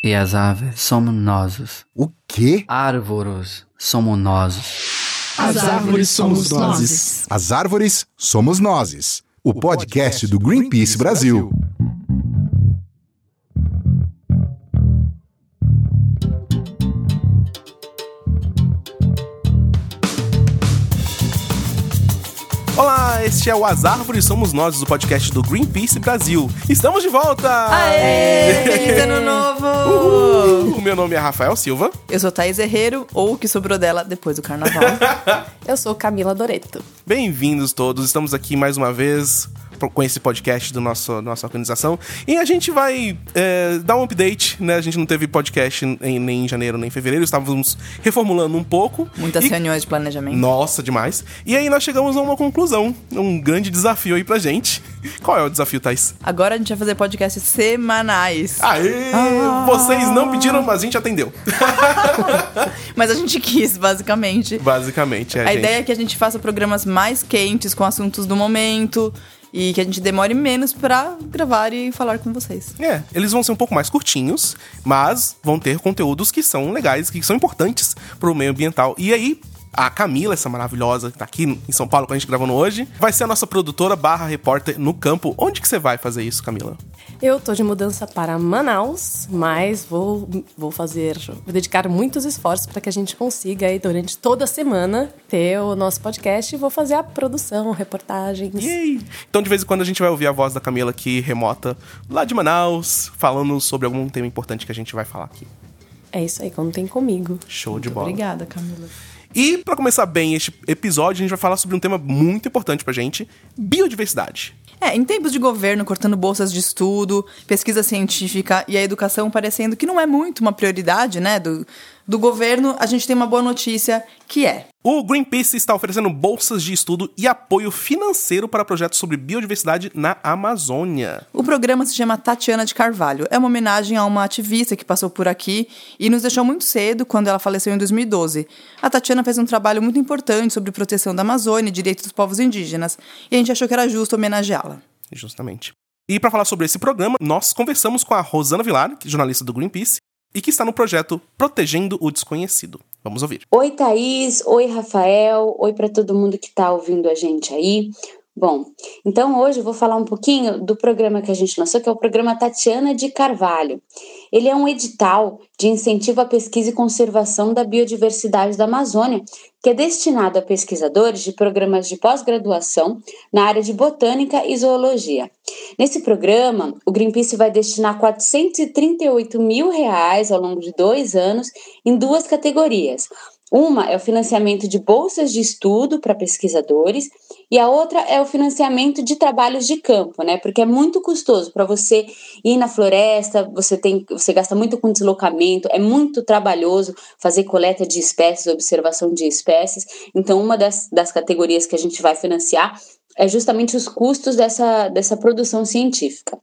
E as aves somos nós. O quê? Árvores somos nós. As árvores somos nós. As árvores somos nós. O podcast do Greenpeace Brasil. Olá, este é o As Árvores Somos Nós, o podcast do Greenpeace Brasil. Estamos de volta! Aê! Feliz ano novo! Uhul! O meu nome é Rafael Silva. Eu sou Thaís Herreiro, ou o que sobrou dela depois do carnaval. Eu sou Camila Doreto. Bem-vindos todos, estamos aqui mais uma vez com esse podcast do nosso nossa organização. E a gente vai é, dar um update, né? A gente não teve podcast em, nem em janeiro nem em fevereiro, estávamos reformulando um pouco. Muitas e... reuniões de planejamento. Nossa, demais. E aí nós chegamos a uma conclusão, um grande desafio aí pra gente. Qual é o desafio, Thais? Agora a gente vai fazer podcasts semanais. Aê! Ah. Vocês não pediram, mas a gente atendeu. mas a gente quis, basicamente. Basicamente, é, A gente. ideia é que a gente faça programas mais quentes, com assuntos do momento e que a gente demore menos para gravar e falar com vocês. É, eles vão ser um pouco mais curtinhos, mas vão ter conteúdos que são legais, que são importantes pro meio ambiental. E aí, a Camila, essa maravilhosa que tá aqui em São Paulo com a gente gravando hoje, vai ser a nossa produtora barra repórter no campo. Onde que você vai fazer isso, Camila? Eu tô de mudança para Manaus, mas vou, vou fazer, vou dedicar muitos esforços para que a gente consiga aí durante toda a semana ter o nosso podcast e vou fazer a produção, reportagens. Yay! Então de vez em quando a gente vai ouvir a voz da Camila aqui remota, lá de Manaus, falando sobre algum tema importante que a gente vai falar aqui. É isso aí, contem comigo. Show de bola. Obrigada, Camila. E para começar bem este episódio, a gente vai falar sobre um tema muito importante pra gente: biodiversidade. É, em tempos de governo cortando bolsas de estudo, pesquisa científica e a educação parecendo que não é muito uma prioridade, né, do, do governo, a gente tem uma boa notícia que é. O Greenpeace está oferecendo bolsas de estudo e apoio financeiro para projetos sobre biodiversidade na Amazônia. O programa se chama Tatiana de Carvalho. É uma homenagem a uma ativista que passou por aqui e nos deixou muito cedo quando ela faleceu em 2012. A Tatiana fez um trabalho muito importante sobre proteção da Amazônia e direitos dos povos indígenas, e a gente achou que era justo homenageá-la. Justamente. E para falar sobre esse programa, nós conversamos com a Rosana Vilar, que é jornalista do Greenpeace, e que está no projeto Protegendo o Desconhecido. Vamos ouvir. Oi, Thaís. Oi, Rafael. Oi para todo mundo que está ouvindo a gente aí. Bom, então hoje eu vou falar um pouquinho do programa que a gente lançou, que é o programa Tatiana de Carvalho. Ele é um edital de incentivo à pesquisa e conservação da biodiversidade da Amazônia, que é destinado a pesquisadores de programas de pós-graduação na área de botânica e zoologia. Nesse programa, o Greenpeace vai destinar 438 mil reais ao longo de dois anos em duas categorias. Uma é o financiamento de bolsas de estudo para pesquisadores e a outra é o financiamento de trabalhos de campo, né? Porque é muito custoso para você ir na floresta, você tem, você gasta muito com deslocamento, é muito trabalhoso fazer coleta de espécies, observação de espécies. Então, uma das, das categorias que a gente vai financiar é justamente os custos dessa, dessa produção científica.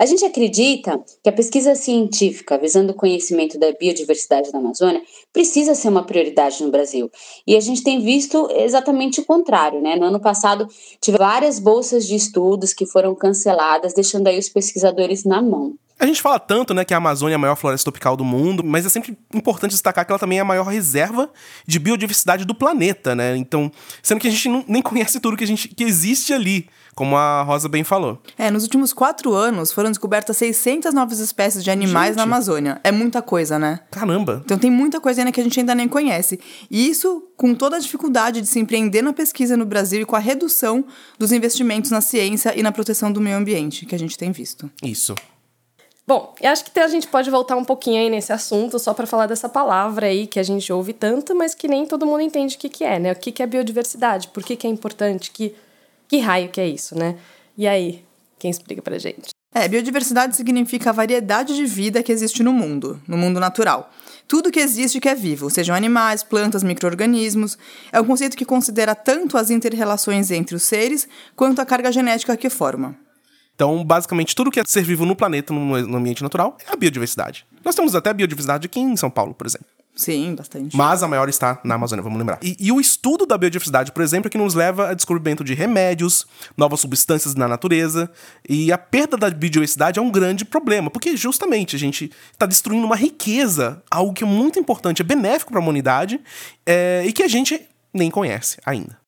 A gente acredita que a pesquisa científica visando o conhecimento da biodiversidade da Amazônia precisa ser uma prioridade no Brasil. E a gente tem visto exatamente o contrário, né? No ano passado, tive várias bolsas de estudos que foram canceladas, deixando aí os pesquisadores na mão. A gente fala tanto, né, que a Amazônia é a maior floresta tropical do mundo, mas é sempre importante destacar que ela também é a maior reserva de biodiversidade do planeta, né? Então, sendo que a gente não, nem conhece tudo que, a gente, que existe ali, como a Rosa bem falou. É, nos últimos quatro anos foram descobertas 600 novas espécies de animais Gente. na Amazônia. É muita coisa, né? Caramba! Então tem muita coisa ainda que a gente ainda nem conhece. E isso com toda a dificuldade de se empreender na pesquisa no Brasil e com a redução dos investimentos na ciência e na proteção do meio ambiente que a gente tem visto. Isso. Bom, eu acho que a gente pode voltar um pouquinho aí nesse assunto, só para falar dessa palavra aí que a gente ouve tanto, mas que nem todo mundo entende o que, que é, né? O que, que é biodiversidade, por que, que é importante, que, que raio que é isso, né? E aí, quem explica pra gente? É, biodiversidade significa a variedade de vida que existe no mundo, no mundo natural. Tudo que existe que é vivo, sejam animais, plantas, micro-organismos, é um conceito que considera tanto as interrelações entre os seres quanto a carga genética que forma. Então, basicamente, tudo que é ser vivo no planeta, no, ambiente natural, é a biodiversidade. Nós temos até biodiversidade aqui em São Paulo, por exemplo. Sim, bastante. Mas a maior está na Amazônia, vamos lembrar. E, e, o estudo da biodiversidade, por exemplo, é que nos leva a descobrimento de remédios, novas substâncias na natureza. E a perda da biodiversidade é um grande problema, porque justamente a gente está destruindo uma riqueza, algo que é muito importante, é benéfico para a humanidade é, e que a gente nem conhece ainda.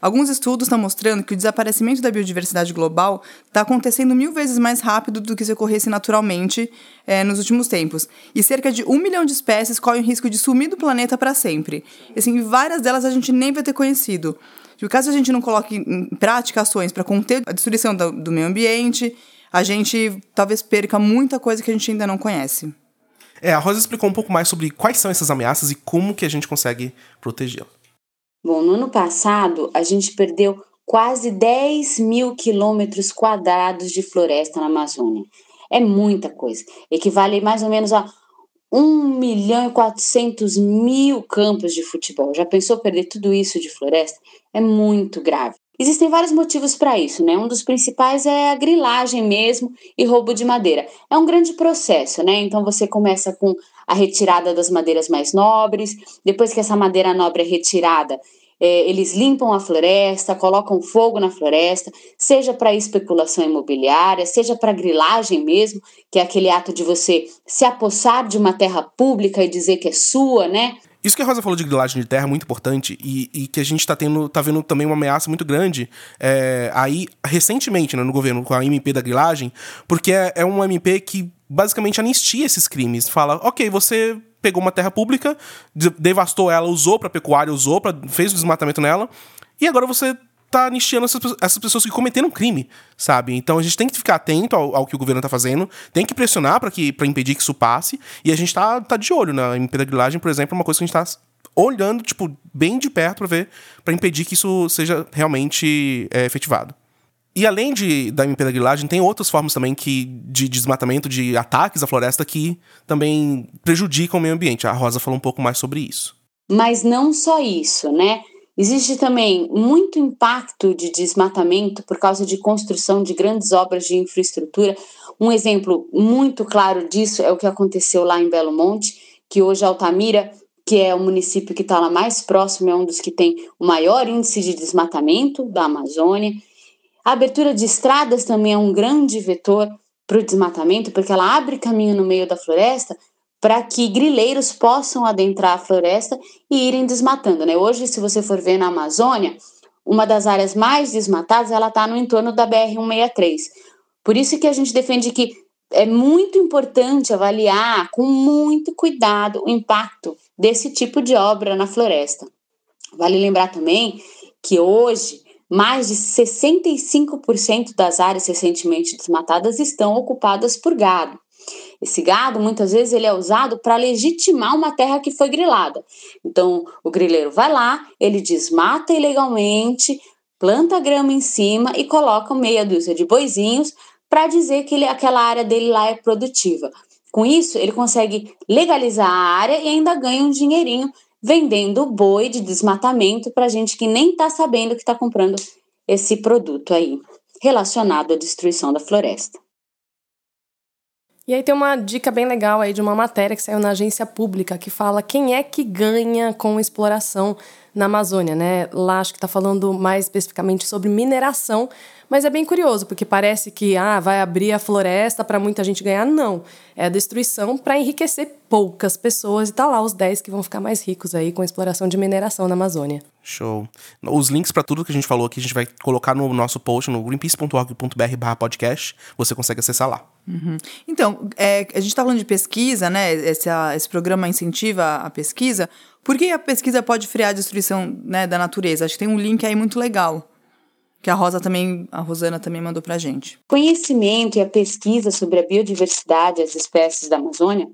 Alguns estudos estão mostrando que o desaparecimento da biodiversidade global está acontecendo mil vezes mais rápido do que se ocorresse naturalmente é, nos últimos tempos. E cerca de um milhão de espécies correm o risco de sumir do planeta para sempre. E, assim, várias delas a gente nem vai ter conhecido. E caso a gente não coloque em prática ações para conter a destruição do, do meio ambiente, a gente talvez perca muita coisa que a gente ainda não conhece. É, a Rosa explicou um pouco mais sobre quais são essas ameaças e como que a gente consegue protegê-la. Bom, no ano passado, a gente perdeu quase 10 mil quilômetros quadrados de floresta na Amazônia. É muita coisa. Equivale mais ou menos a 1 milhão e 400 mil campos de futebol. Já pensou perder tudo isso de floresta? É muito grave. Existem vários motivos para isso, né? Um dos principais é a grilagem mesmo e roubo de madeira. É um grande processo, né? Então você começa com a retirada das madeiras mais nobres, depois que essa madeira nobre é retirada, é, eles limpam a floresta, colocam fogo na floresta, seja para especulação imobiliária, seja para grilagem mesmo, que é aquele ato de você se apossar de uma terra pública e dizer que é sua, né? Isso que a Rosa falou de grilagem de terra é muito importante e, e que a gente está tendo, tá vendo também uma ameaça muito grande é, aí recentemente né, no governo com a MP da grilagem, porque é, é MP que basicamente anistia esses crimes. Fala, ok, você pegou uma terra pública, devastou ela, usou para pecuária, usou para fez o desmatamento nela, e agora você tá anistiando essas, essas pessoas que cometeram crime, sabe? Então a gente tem que ficar atento ao, ao que o governo tá fazendo, tem que pressionar para que para impedir que isso passe, e a gente tá, tá de olho na da grilagem, por exemplo, é uma coisa que a gente tá olhando, tipo, bem de perto para ver, para impedir que isso seja realmente é, efetivado. E além de, da grilagem, tem outras formas também que, de desmatamento, de ataques à floresta que também prejudicam o meio ambiente. A Rosa falou um pouco mais sobre isso. Mas não só isso, né? Existe também muito impacto de desmatamento por causa de construção de grandes obras de infraestrutura. Um exemplo muito claro disso é o que aconteceu lá em Belo Monte, que hoje Altamira, que é o município que está lá mais próximo, é um dos que tem o maior índice de desmatamento da Amazônia. A abertura de estradas também é um grande vetor para o desmatamento, porque ela abre caminho no meio da floresta para que grileiros possam adentrar a floresta e irem desmatando. Né? Hoje, se você for ver na Amazônia, uma das áreas mais desmatadas ela está no entorno da BR-163. Por isso que a gente defende que é muito importante avaliar com muito cuidado o impacto desse tipo de obra na floresta. Vale lembrar também que hoje mais de 65% das áreas recentemente desmatadas estão ocupadas por gado. Esse gado, muitas vezes, ele é usado para legitimar uma terra que foi grilada. Então, o grileiro vai lá, ele desmata ilegalmente, planta grama em cima e coloca meia dúzia de boizinhos para dizer que ele, aquela área dele lá é produtiva. Com isso, ele consegue legalizar a área e ainda ganha um dinheirinho vendendo boi de desmatamento para gente que nem está sabendo que está comprando esse produto aí, relacionado à destruição da floresta. E aí tem uma dica bem legal aí de uma matéria que saiu na agência pública que fala quem é que ganha com exploração na Amazônia, né? Lá acho que está falando mais especificamente sobre mineração, mas é bem curioso, porque parece que ah, vai abrir a floresta para muita gente ganhar. Não. É a destruição para enriquecer poucas pessoas e tá lá os 10 que vão ficar mais ricos aí com a exploração de mineração na Amazônia. Show. Os links para tudo que a gente falou aqui a gente vai colocar no nosso post no greenpeace.org.br/podcast. Você consegue acessar lá. Uhum. Então, é, a gente está falando de pesquisa, né? Esse, esse programa incentiva a pesquisa. Por que a pesquisa pode frear a destruição né, da natureza? Acho que tem um link aí muito legal que a Rosa também, a Rosana também mandou para a gente. Conhecimento e a pesquisa sobre a biodiversidade as espécies da Amazônia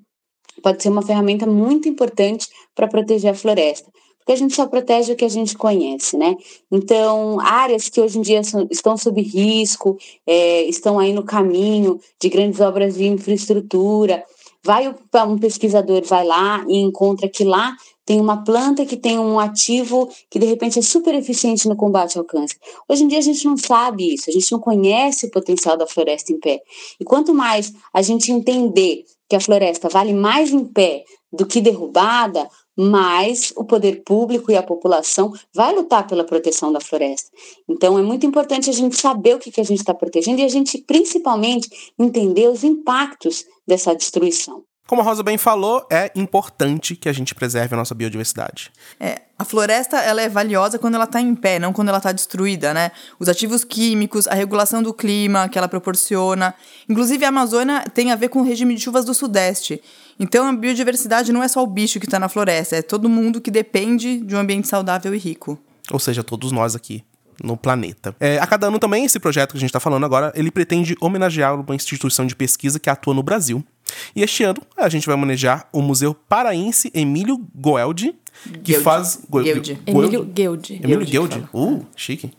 pode ser uma ferramenta muito importante para proteger a floresta, porque a gente só protege o que a gente conhece, né? Então, áreas que hoje em dia são, estão sob risco, é, estão aí no caminho de grandes obras de infraestrutura, vai um pesquisador vai lá e encontra que lá tem uma planta que tem um ativo que de repente é super eficiente no combate ao câncer. Hoje em dia a gente não sabe isso, a gente não conhece o potencial da floresta em pé. E quanto mais a gente entender que a floresta vale mais em pé do que derrubada, mais o poder público e a população vai lutar pela proteção da floresta. Então é muito importante a gente saber o que, que a gente está protegendo e a gente principalmente entender os impactos dessa destruição. Como a Rosa bem falou, é importante que a gente preserve a nossa biodiversidade. É, a floresta ela é valiosa quando ela está em pé, não quando ela está destruída, né? Os ativos químicos, a regulação do clima que ela proporciona. Inclusive, a Amazônia tem a ver com o regime de chuvas do Sudeste. Então, a biodiversidade não é só o bicho que está na floresta, é todo mundo que depende de um ambiente saudável e rico. Ou seja, todos nós aqui no planeta. É, a cada ano também, esse projeto que a gente está falando agora, ele pretende homenagear uma instituição de pesquisa que atua no Brasil. E este ano, a gente vai homenagear o Museu Paraense Emílio Goeldi, que faz... Gueldi. Emílio Gueldi. Emílio Gueldi. Uh, chique.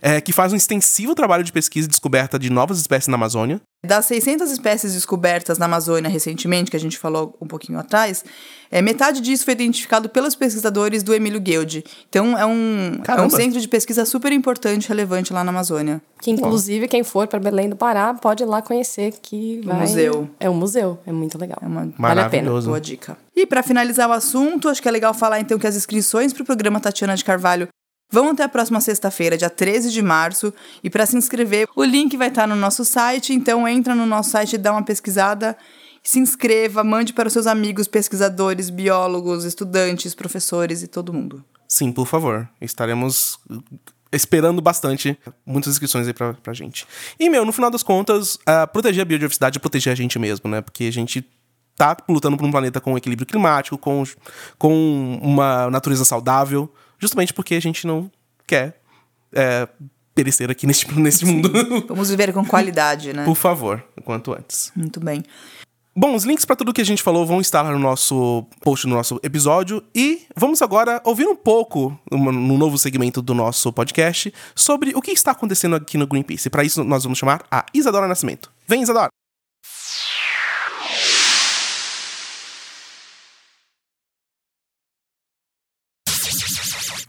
É, que faz um extensivo trabalho de pesquisa e descoberta de novas espécies na Amazônia. Das 600 espécies descobertas na Amazônia recentemente, que a gente falou um pouquinho atrás, é, metade disso foi identificado pelos pesquisadores do Emílio Gueldi. Então, é um, é um centro de pesquisa super importante, relevante lá na Amazônia. Que inclusive quem for para Belém do Pará pode ir lá conhecer que vai... museu. É um museu, é muito legal. É uma Vale a pena. Boa dica. E para finalizar o assunto, acho que é legal falar então que as inscrições para o programa Tatiana de Carvalho vão até a próxima sexta-feira, dia 13 de março. E para se inscrever, o link vai estar no nosso site, então entra no nosso site e dá uma pesquisada. Se inscreva, mande para os seus amigos pesquisadores, biólogos, estudantes, professores e todo mundo. Sim, por favor. Estaremos uh, esperando bastante muitas inscrições aí pra, pra gente. E, meu, no final das contas, ah, proteger a biodiversidade é proteger a gente mesmo, né? Porque a gente tá lutando por um planeta com equilíbrio climático, com, com uma natureza saudável, justamente porque a gente não quer é, perecer aqui neste, neste mundo. Vamos viver com qualidade, né? por favor, o quanto antes. Muito bem. Bom, os links para tudo que a gente falou vão estar lá no nosso post no nosso episódio e vamos agora ouvir um pouco no novo segmento do nosso podcast sobre o que está acontecendo aqui no Greenpeace. Para isso nós vamos chamar a Isadora Nascimento. Vem, Isadora.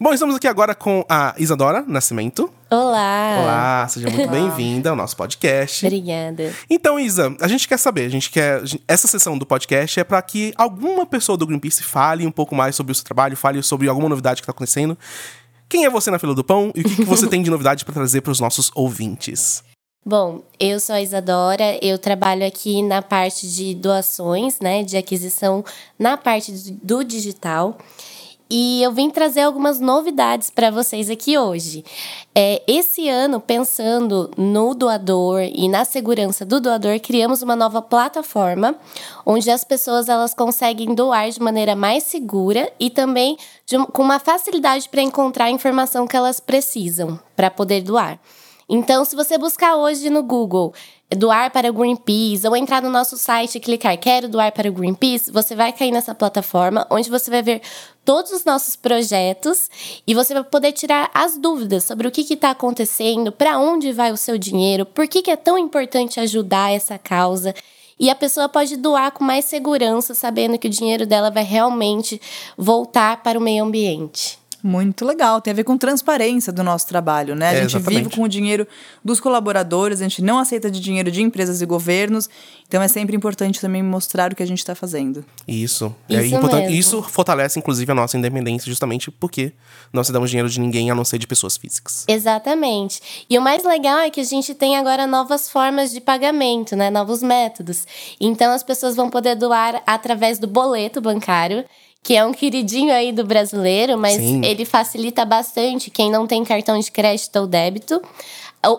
Bom, estamos aqui agora com a Isadora Nascimento. Olá! Olá, seja muito bem-vinda ao nosso podcast. Obrigada. Então, Isa, a gente quer saber, a gente quer. Essa sessão do podcast é para que alguma pessoa do Greenpeace fale um pouco mais sobre o seu trabalho, fale sobre alguma novidade que tá acontecendo. Quem é você na fila do pão e o que, que você tem de novidade para trazer para os nossos ouvintes? Bom, eu sou a Isadora, eu trabalho aqui na parte de doações, né, de aquisição na parte do digital. E eu vim trazer algumas novidades para vocês aqui hoje. É, esse ano, pensando no doador e na segurança do doador, criamos uma nova plataforma onde as pessoas elas conseguem doar de maneira mais segura e também com uma facilidade para encontrar a informação que elas precisam para poder doar. Então, se você buscar hoje no Google doar para o Greenpeace ou entrar no nosso site e clicar quero doar para o Greenpeace, você vai cair nessa plataforma onde você vai ver todos os nossos projetos e você vai poder tirar as dúvidas sobre o que está acontecendo, para onde vai o seu dinheiro, por que, que é tão importante ajudar essa causa. E a pessoa pode doar com mais segurança, sabendo que o dinheiro dela vai realmente voltar para o meio ambiente. Muito legal, tem a ver com transparência do nosso trabalho, né? A É, gente exatamente. vive com o dinheiro dos colaboradores, a gente não aceita de dinheiro de empresas e governos, então é sempre importante também mostrar o que a gente está fazendo. Isso. é Isso importante. mesmo. Isso fortalece, inclusive, a nossa independência, justamente porque não se damos dinheiro de ninguém a não ser de pessoas físicas. Exatamente. E o mais legal é que a gente tem agora novas formas de pagamento, né? Novos métodos. Então as pessoas vão poder doar através do boleto bancário, que é um queridinho aí do brasileiro, mas Sim. ele facilita bastante quem não tem cartão de crédito ou débito.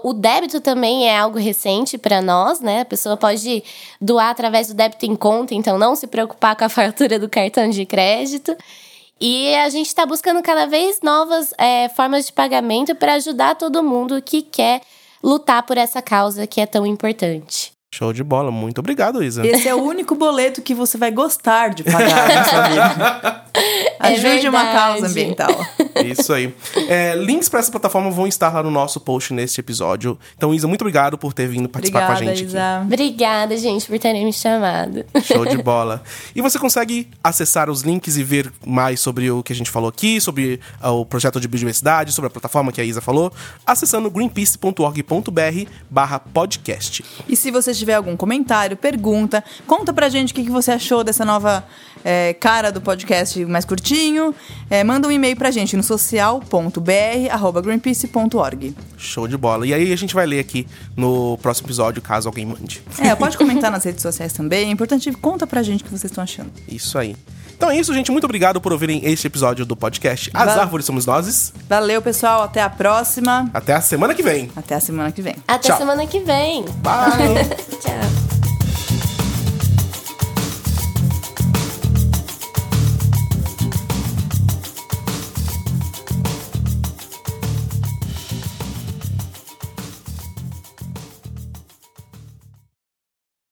O débito também é algo recente para nós, né? A pessoa pode doar através do débito em conta, então não se preocupar com a fatura do cartão de crédito. E a gente está buscando cada vez novas é, formas de pagamento para ajudar todo mundo que quer lutar por essa causa que é tão importante. Show de bola. Muito obrigado, Isa. Esse é o único boleto que você vai gostar de pagar na sua vida. Ajude uma verdade. causa ambiental. Isso aí. É, links pra essa plataforma vão estar lá no nosso post neste episódio. Então, Isa, muito obrigado por ter vindo participar Obrigada, com a gente. Isa. Obrigada, gente, por terem me chamado. Aqui. Show de bola. E você consegue acessar os links e ver mais sobre o que a gente falou aqui, sobre ah, o projeto de biodiversidade, sobre a plataforma que a Isa falou, acessando greenpeace.org.br barra podcast. E se você tiver algum comentário, pergunta, conta pra gente o que que você achou dessa nova é, cara do podcast mais curtinho. É, manda um e-mail pra gente no social.br.greenpeace.org. Show de bola. E aí a gente vai ler aqui no próximo episódio, caso alguém mande. É, pode comentar nas redes sociais também. É importante, conta pra gente o que vocês estão achando. Isso aí. Então é isso, gente. Muito obrigado por ouvirem este episódio do podcast As Valeu. Árvores Somos Nozes. Valeu, pessoal. Até a próxima. Até a semana que vem. Até a semana que vem. Até Tchau. semana que vem. Bye! Ciao.